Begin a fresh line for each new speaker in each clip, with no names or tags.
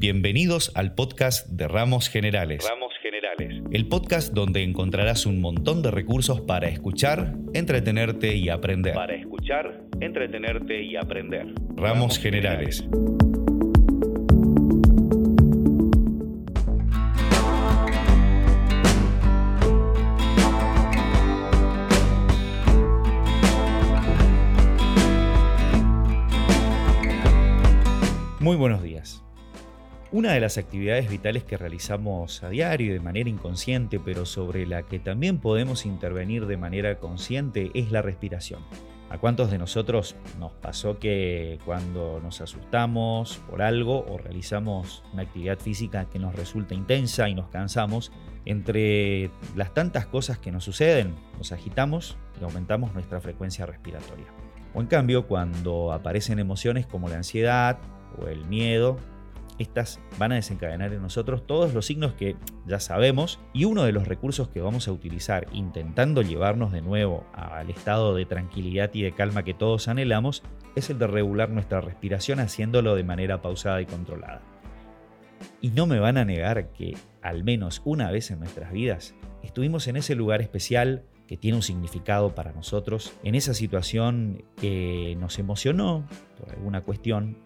Bienvenidos al podcast de Ramos Generales.
Ramos Generales.
El podcast donde encontrarás un montón de recursos para escuchar, entretenerte y aprender.
Para escuchar, entretenerte y aprender.
Ramos, Generales. Muy buenos días. Una de las actividades vitales que realizamos a diario de manera inconsciente, pero sobre la que también podemos intervenir de manera consciente, es la respiración. ¿A cuántos de nosotros nos pasó que cuando nos asustamos por algo o realizamos una actividad física que nos resulta intensa y nos cansamos, entre las tantas cosas que nos suceden, nos agitamos y aumentamos nuestra frecuencia respiratoria? O en cambio, cuando aparecen emociones como la ansiedad o el miedo, estas van a desencadenar en nosotros todos los signos que ya sabemos y uno de los recursos que vamos a utilizar intentando llevarnos de nuevo al estado de tranquilidad y de calma que todos anhelamos es el de regular nuestra respiración haciéndolo de manera pausada y controlada. Y no me van a negar que al menos una vez en nuestras vidas estuvimos en ese lugar especial que tiene un significado para nosotros, en esa situación que nos emocionó por alguna cuestión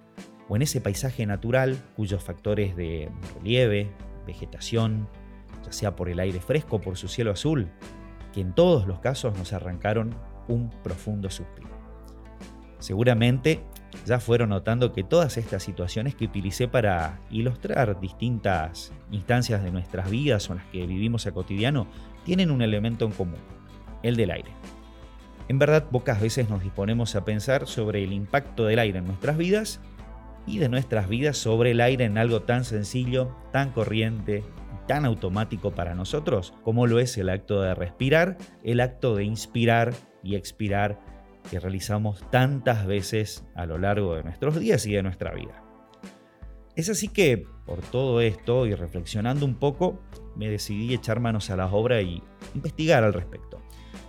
o en ese paisaje natural cuyos factores de relieve, vegetación, ya sea por el aire fresco o por su cielo azul, que en todos los casos nos arrancaron un profundo suspiro. Seguramente ya fueron notando que todas estas situaciones que utilicé para ilustrar distintas instancias de nuestras vidas o las que vivimos a cotidiano tienen un elemento en común, el del aire. En verdad, pocas veces nos disponemos a pensar sobre el impacto del aire en nuestras vidas y de nuestras vidas sobre el aire en algo tan sencillo, tan corriente tan automático para nosotros como lo es el acto de respirar, el acto de inspirar y expirar que realizamos tantas veces a lo largo de nuestros días y de nuestra vida. Es así que, por todo esto y reflexionando un poco, me decidí echar manos a la obra y investigar al respecto.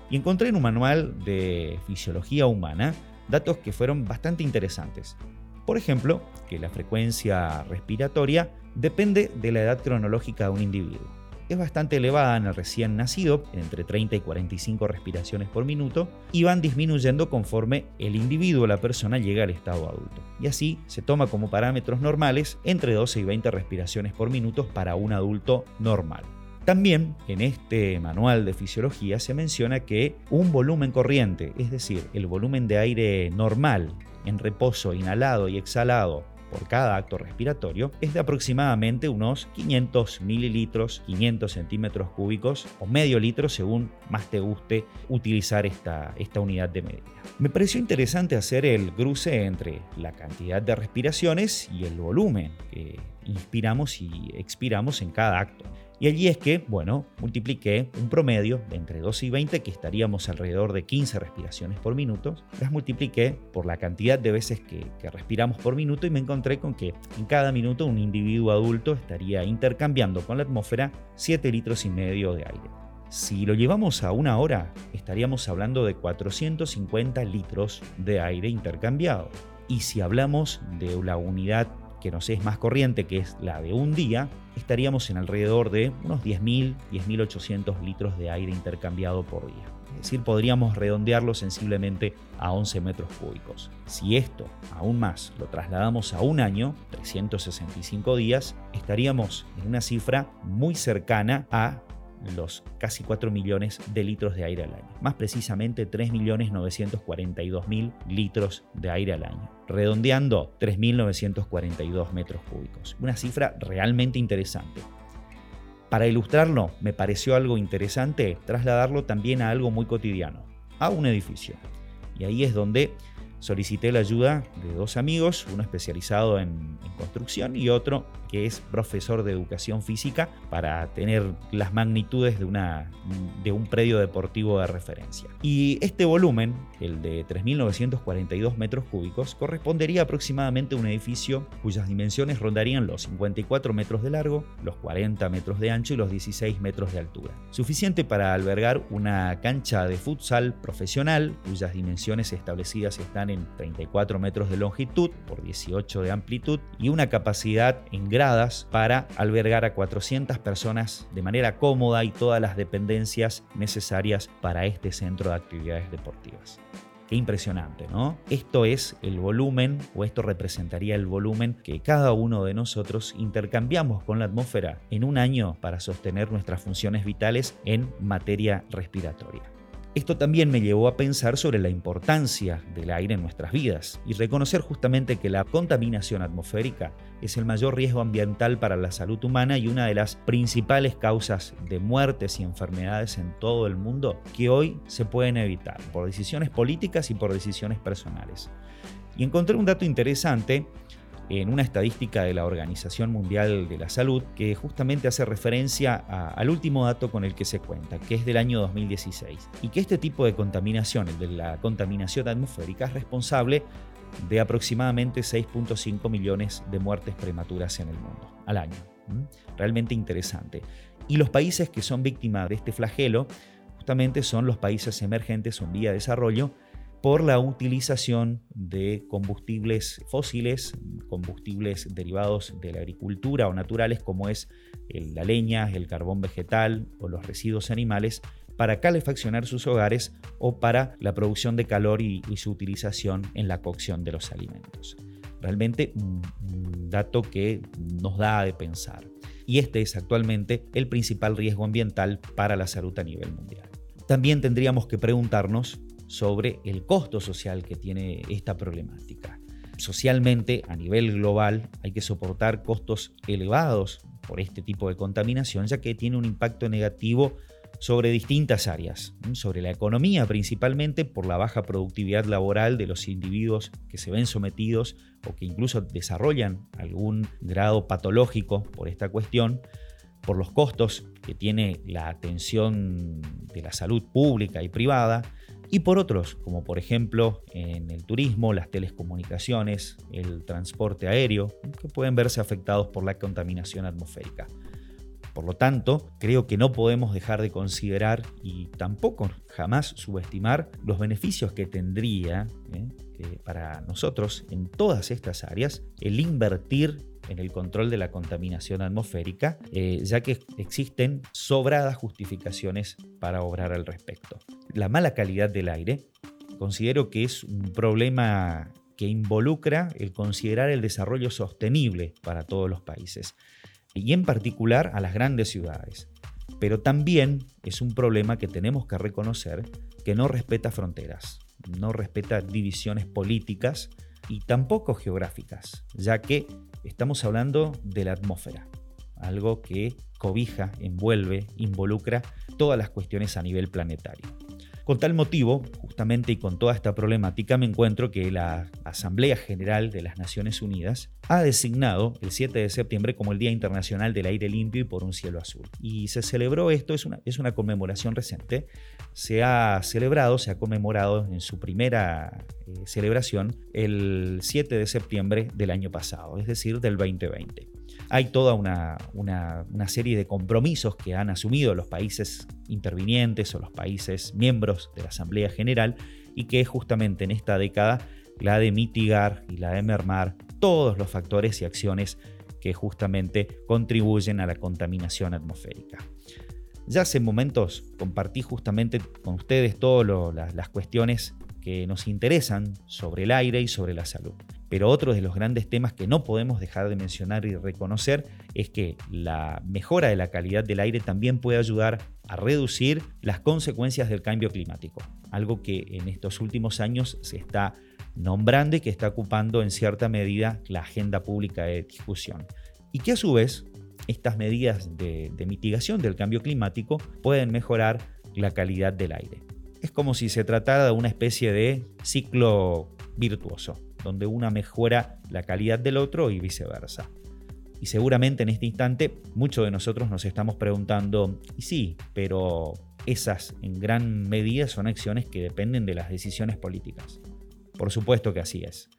Y encontré en un manual de fisiología humana datos que fueron bastante interesantes por ejemplo, que la frecuencia respiratoria depende de la edad cronológica de un individuo. Es bastante elevada en el recién nacido, entre 30 y 45 respiraciones por minuto, y van disminuyendo conforme el individuo, la persona, llega al estado adulto. Y así se toma como parámetros normales entre 12 y 20 respiraciones por minuto para un adulto normal. También en este manual de fisiología se menciona que un volumen corriente, es decir, el volumen de aire normal en reposo inhalado y exhalado por cada acto respiratorio es de aproximadamente unos 500 mililitros, 500 centímetros cúbicos o medio litro según más te guste utilizar esta, esta unidad de medida. Me pareció interesante hacer el cruce entre la cantidad de respiraciones y el volumen que inspiramos y expiramos en cada acto. Y allí es que, bueno, multipliqué un promedio de entre 12 y 20, que estaríamos alrededor de 15 respiraciones por minuto, las multipliqué por la cantidad de veces que, que, respiramos por minuto y me encontré con que en cada minuto un individuo adulto estaría intercambiando con la atmósfera 7 litros y medio de aire. Si lo llevamos a una hora, estaríamos hablando de 450 litros de aire intercambiado. Y si hablamos de la unidad que nos es más corriente, que es la de un día, estaríamos en alrededor de unos 10.000, 10.800 litros de aire intercambiado por día. Es decir, podríamos redondearlo sensiblemente a 11 metros cúbicos. Si esto, aún más, lo trasladamos a un año, 365 días, estaríamos en una cifra muy cercana a los casi 4 millones de litros de aire al año. Más precisamente 3.942.000 litros de aire al año. Redondeando 3.942 metros cúbicos. Una cifra realmente interesante. Para ilustrarlo, me pareció algo interesante trasladarlo también a algo muy cotidiano, a un edificio. Y ahí es donde solicité la ayuda de dos amigos, uno especializado en, construcción y otro que es profesor de educación física para tener las magnitudes de, una, de un predio deportivo de referencia. Y este volumen, el de 3.942 metros cúbicos, correspondería aproximadamente a un edificio cuyas dimensiones rondarían los 54 metros de largo, los 40 metros de ancho y los 16 metros de altura. Suficiente para albergar una cancha de futsal profesional cuyas dimensiones establecidas están en 34 metros de longitud por 18 de amplitud y una capacidad en gradas para albergar a 400 personas de manera cómoda y todas las dependencias necesarias para este centro de actividades deportivas. Qué impresionante, ¿no? Esto es el volumen, o esto representaría el volumen que cada uno de nosotros intercambiamos con la atmósfera en un año para sostener nuestras funciones vitales en materia respiratoria. Esto también me llevó a pensar sobre la importancia del aire en nuestras vidas y reconocer justamente que la contaminación atmosférica es el mayor riesgo ambiental para la salud humana y una de las principales causas de muertes y enfermedades en todo el mundo que hoy se pueden evitar por decisiones políticas y por decisiones personales. Y encontré un dato interesante en una estadística de la Organización Mundial de la Salud que justamente hace referencia al último dato con el que se cuenta, que es del año 2016, y que este tipo de contaminación, el de la contaminación atmosférica, es responsable de aproximadamente 6.5 millones de muertes prematuras en el mundo al año. Realmente interesante. Y los países que son víctimas de este flagelo justamente son los países emergentes o en vía de desarrollo, por la utilización de combustibles fósiles, combustibles derivados de la agricultura o naturales como es la leña, el carbón vegetal o los residuos animales para calefaccionar sus hogares o para la producción de calor y, su utilización en la cocción de los alimentos. Realmente un dato que nos da de pensar. Y este es actualmente el principal riesgo ambiental para la salud a nivel mundial. También tendríamos que preguntarnos sobre el costo social que tiene esta problemática. Socialmente, a nivel global, hay que soportar costos elevados por este tipo de contaminación, ya que tiene un impacto negativo sobre distintas áreas, sobre la economía principalmente por la baja productividad laboral de los individuos que se ven sometidos o que incluso desarrollan algún grado patológico por esta cuestión, por los costos que tiene la atención de la salud pública y privada, y por otros, como por ejemplo en el turismo, las telecomunicaciones, el transporte aéreo, que pueden verse afectados por la contaminación atmosférica. Por lo tanto, creo que no podemos dejar de considerar y tampoco jamás subestimar los beneficios que tendría ¿eh? para nosotros en todas estas áreas el invertir en el control de la contaminación atmosférica, eh, ya que existen sobradas justificaciones para obrar al respecto. La mala calidad del aire considero que es un problema que involucra el considerar el desarrollo sostenible para todos los países y en particular a las grandes ciudades. Pero también es un problema que tenemos que reconocer que no respeta fronteras, no respeta divisiones políticas y tampoco geográficas, ya que estamos hablando de la atmósfera, algo que cobija, envuelve, involucra todas las cuestiones a nivel planetario. Con tal motivo, justamente y con toda esta problemática, me encuentro que la Asamblea General de las Naciones Unidas ha designado el 7 de septiembre como el Día Internacional del Aire Limpio y por un Cielo Azul. Y se celebró esto, es una, es una conmemoración reciente, se ha celebrado, se ha conmemorado en su primera eh, celebración el 7 de septiembre del año pasado, es decir, del 2020 hay toda una, serie de compromisos que han asumido los países intervinientes o los países miembros de la Asamblea General y que es justamente en esta década la de mitigar y la de mermar todos los factores y acciones que justamente contribuyen a la contaminación atmosférica. Ya hace momentos compartí justamente con ustedes todas las cuestiones que nos interesan sobre el aire y sobre la salud. Pero otro de los grandes temas que no podemos dejar de mencionar y reconocer es que la mejora de la calidad del aire también puede ayudar a reducir las consecuencias del cambio climático, algo que en estos últimos años se está nombrando y que está ocupando en cierta medida la agenda pública de discusión. Y que a su vez estas medidas de, de mitigación del cambio climático pueden mejorar la calidad del aire. Es como si se tratara de una especie de ciclo virtuoso donde una mejora la calidad del otro y viceversa. Y seguramente en este instante muchos de nosotros nos estamos preguntando, y sí, pero esas en gran medida son acciones que dependen de las decisiones políticas. Por supuesto que así es.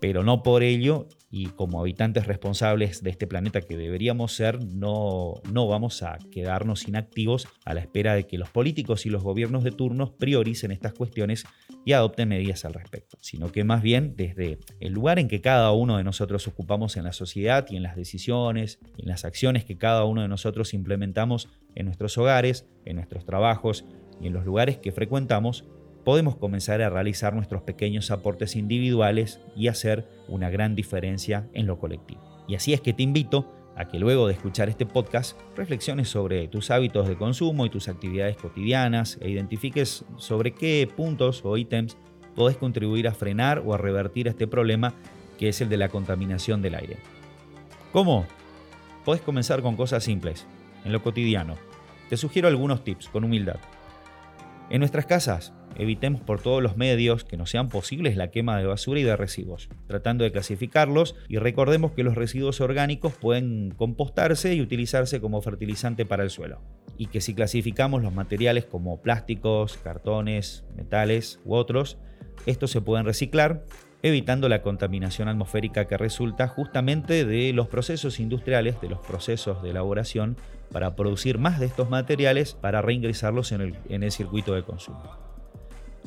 Pero no por ello, y como habitantes responsables de este planeta que deberíamos ser, no, no vamos a quedarnos inactivos a la espera de que los políticos y los gobiernos de turnos prioricen estas cuestiones y adopten medidas al respecto, sino que más bien desde el lugar en que cada uno de nosotros ocupamos en la sociedad y en las decisiones, en las acciones que cada uno de nosotros implementamos en nuestros hogares, en nuestros trabajos y en los lugares que frecuentamos, podemos comenzar a realizar nuestros pequeños aportes individuales y hacer una gran diferencia en lo colectivo. Y así es que te invito a que luego de escuchar este podcast reflexiones sobre tus hábitos de consumo y tus actividades cotidianas e identifiques sobre qué puntos o ítems podés contribuir a frenar o a revertir este problema que es el de la contaminación del aire. ¿Cómo? Podés comenzar con cosas simples, en lo cotidiano. Te sugiero algunos tips con humildad. En nuestras casas, evitemos por todos los medios que no sean posibles la quema de basura y de residuos, tratando de clasificarlos y recordemos que los residuos orgánicos pueden compostarse y utilizarse como fertilizante para el suelo. Y que si clasificamos los materiales como plásticos, cartones, metales u otros, estos se pueden reciclar evitando la contaminación atmosférica que resulta justamente de los procesos industriales, de los procesos de elaboración, para producir más de estos materiales para reingresarlos en el, circuito de consumo.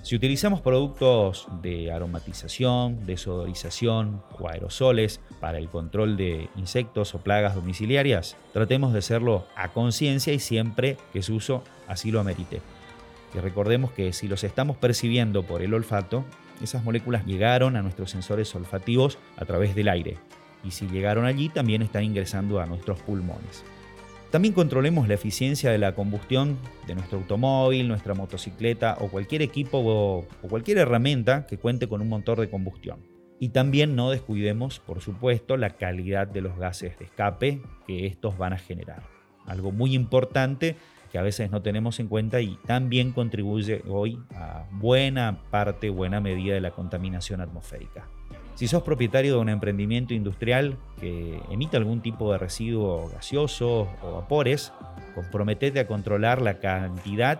Si utilizamos productos de aromatización, desodorización o aerosoles para el control de insectos o plagas domiciliarias, tratemos de hacerlo a conciencia y siempre que su uso así lo amerite. Y recordemos que si los estamos percibiendo por el olfato, esas moléculas llegaron a nuestros sensores olfativos a través del aire. Y si llegaron allí, también están ingresando a nuestros pulmones. También controlemos la eficiencia de la combustión de nuestro automóvil, nuestra motocicleta o cualquier equipo o, cualquier herramienta que cuente con un motor de combustión. Y también no descuidemos, por supuesto, la calidad de los gases de escape que estos van a generar. Algo muy importante que a veces no tenemos en cuenta y también contribuye hoy a buena parte, buena medida de la contaminación atmosférica. Si sos propietario de un emprendimiento industrial que emite algún tipo de residuo gaseoso o vapores, comprometete a controlar la cantidad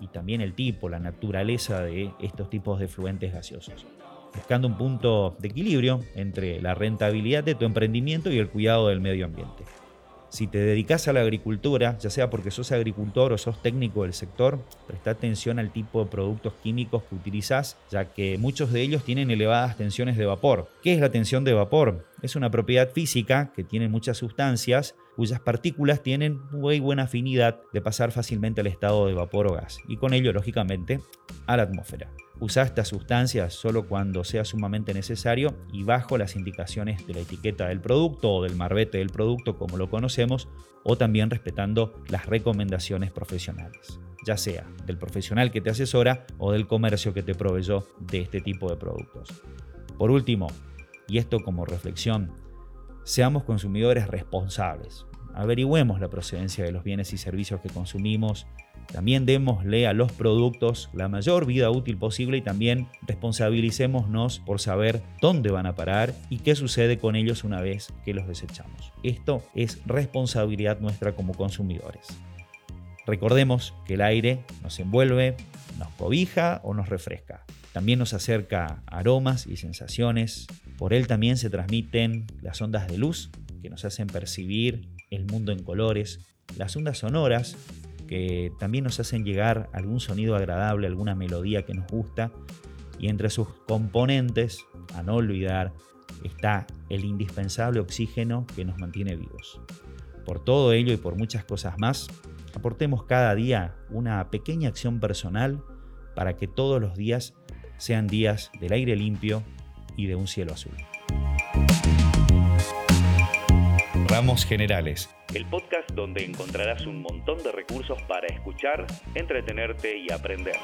y también el tipo, la naturaleza de estos tipos de fluentes gaseosos, buscando un punto de equilibrio entre la rentabilidad de tu emprendimiento y el cuidado del medio ambiente. Si te dedicas a la agricultura, ya sea porque sos agricultor o sos técnico del sector, presta atención al tipo de productos químicos que utilizás, ya que muchos de ellos tienen elevadas tensiones de vapor. ¿Qué es la tensión de vapor? Es una propiedad física que tiene muchas sustancias cuyas partículas tienen muy buena afinidad de pasar fácilmente al estado de vapor o gas, y con ello, lógicamente, a la atmósfera. Usa estas sustancias solo cuando sea sumamente necesario y bajo las indicaciones de la etiqueta del producto o del marbete del producto como lo conocemos o también respetando las recomendaciones profesionales, ya sea del profesional que te asesora o del comercio que te proveyó de este tipo de productos. Por último, y esto como reflexión, seamos consumidores responsables. Averigüemos la procedencia de los bienes y servicios que consumimos también démosle a los productos la mayor vida útil posible y también responsabilicémonos por saber dónde van a parar y qué sucede con ellos una vez que los desechamos. Esto es responsabilidad nuestra como consumidores. Recordemos que el aire nos envuelve, nos cobija o nos refresca. También nos acerca aromas y sensaciones. Por él también se transmiten las ondas de luz que nos hacen percibir el mundo en colores, las ondas sonoras que también nos hacen llegar algún sonido agradable, alguna melodía que nos gusta. Y entre sus componentes, a no olvidar, está el indispensable oxígeno que nos mantiene vivos. Por todo ello y por muchas cosas más, aportemos cada día una pequeña acción personal para que todos los días sean días del aire limpio y de un cielo azul.
Ramos Generales, el podcast donde encontrarás un montón de recursos para escuchar, entretenerte y aprender.